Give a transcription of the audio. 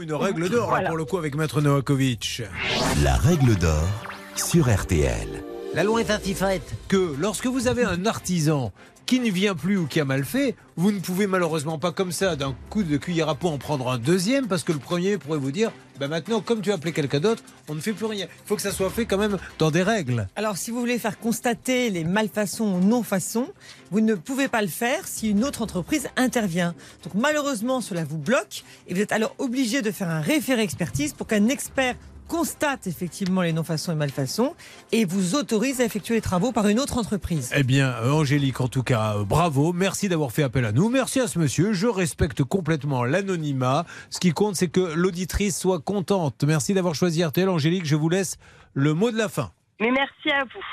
une règle d'or, là, Voilà. pour le coup, avec Maître Novakovic. La règle d'or sur RTL. La loi est ainsi faite. Que lorsque vous avez un artisan qui ne vient plus ou qui a mal fait, vous ne pouvez malheureusement pas comme ça, d'un coup de cuillère à peau, en prendre un deuxième, parce que le premier pourrait vous dire, ben maintenant, comme tu as appelé quelqu'un d'autre, on ne fait plus rien. Il faut que ça soit fait quand même dans des règles. Alors, si vous voulez faire constater les malfaçons ou non-façons, vous ne pouvez pas le faire si une autre entreprise intervient. Donc, malheureusement, cela vous bloque et vous êtes alors obligé de faire un référé expertise pour qu'un expert constate effectivement les non-façons et malfaçons et vous autorise à effectuer les travaux par une autre entreprise. Eh bien, Angélique, en tout cas, euh, bravo. Merci d'avoir fait appel à nous. Merci à ce monsieur. Je respecte complètement l'anonymat. Ce qui compte, c'est que l'auditrice soit contente. Merci d'avoir choisi RTL. Angélique, je vous laisse le mot de la fin. Mais merci à vous.